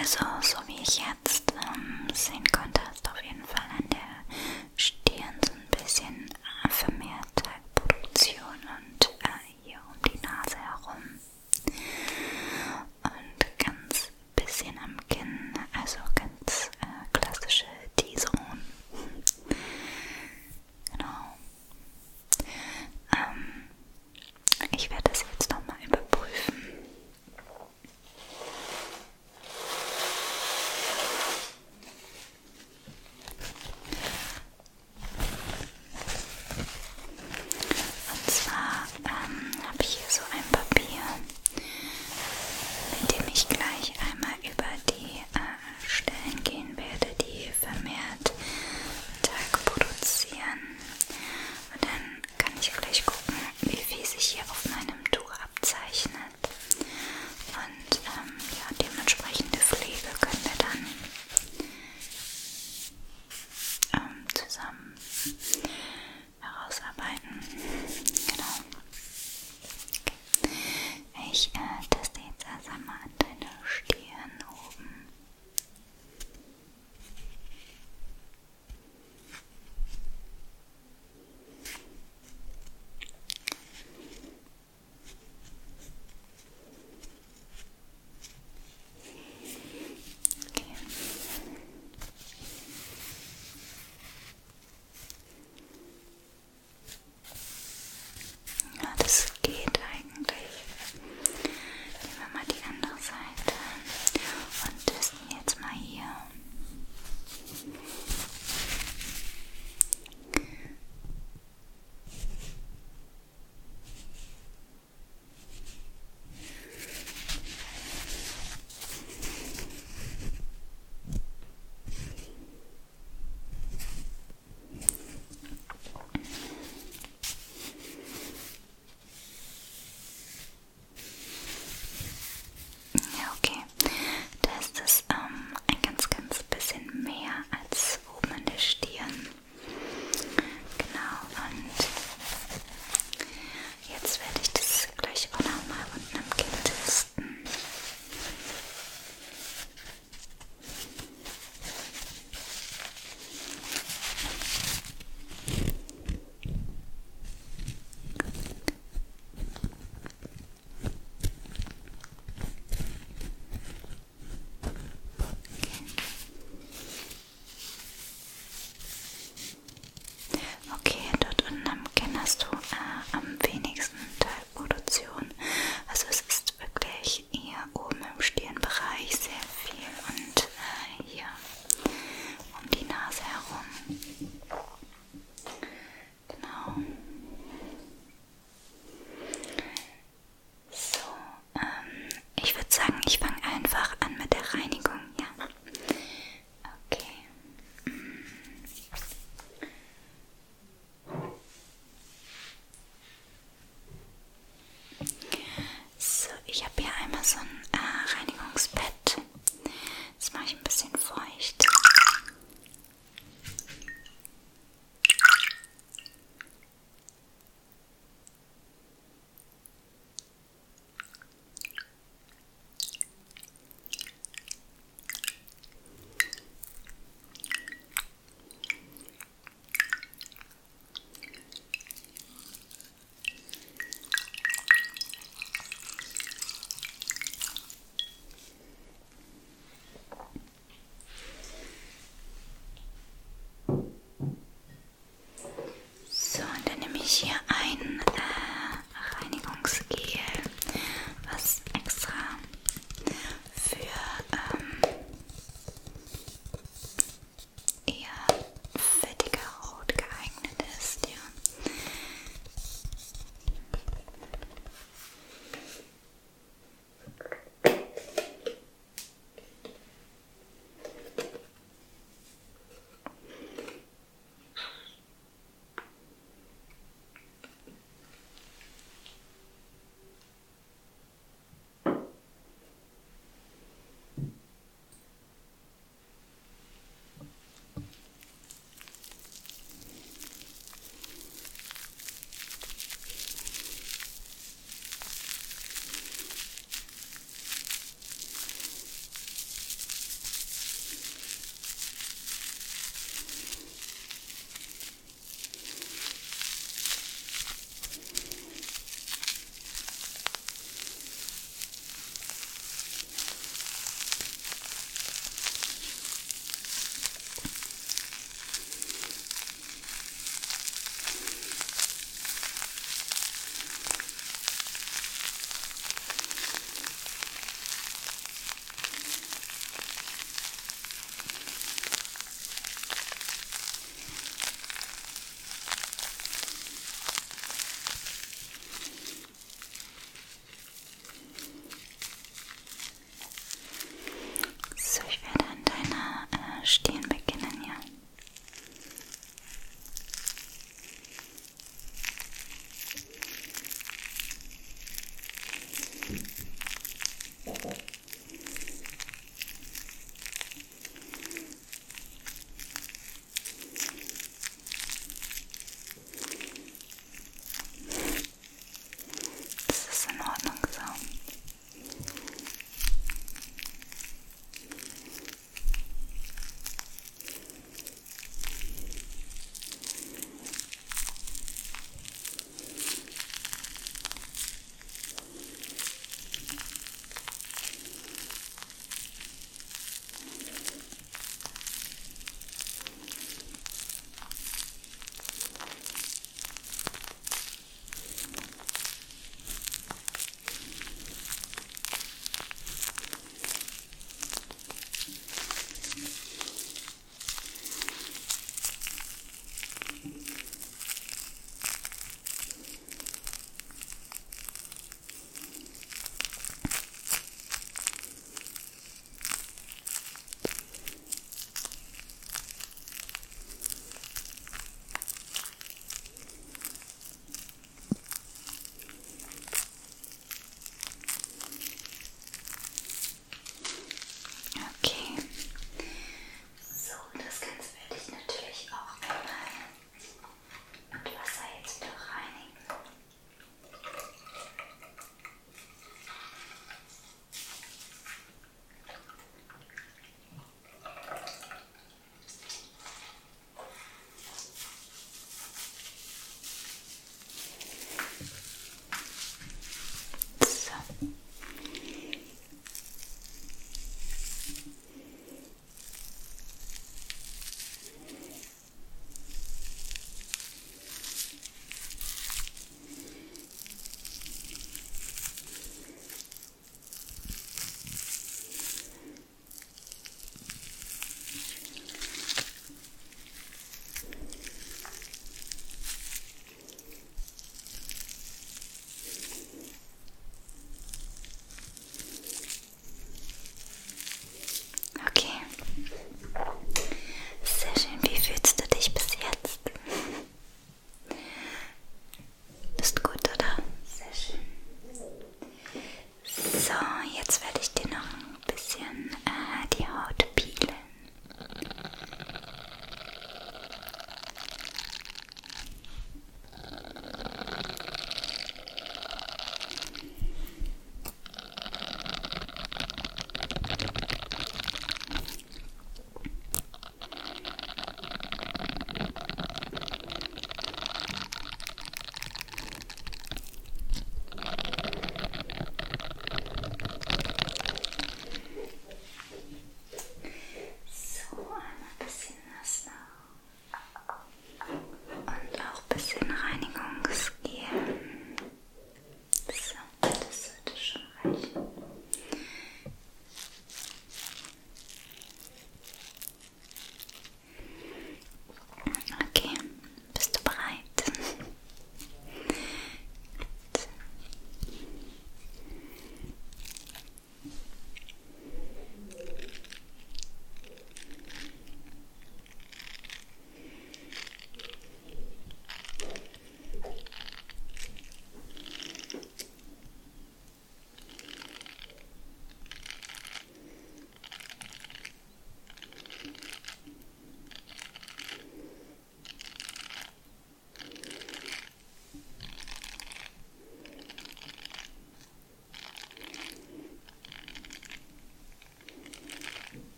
Also, so wie ich jetzt ähm, sehen konnte,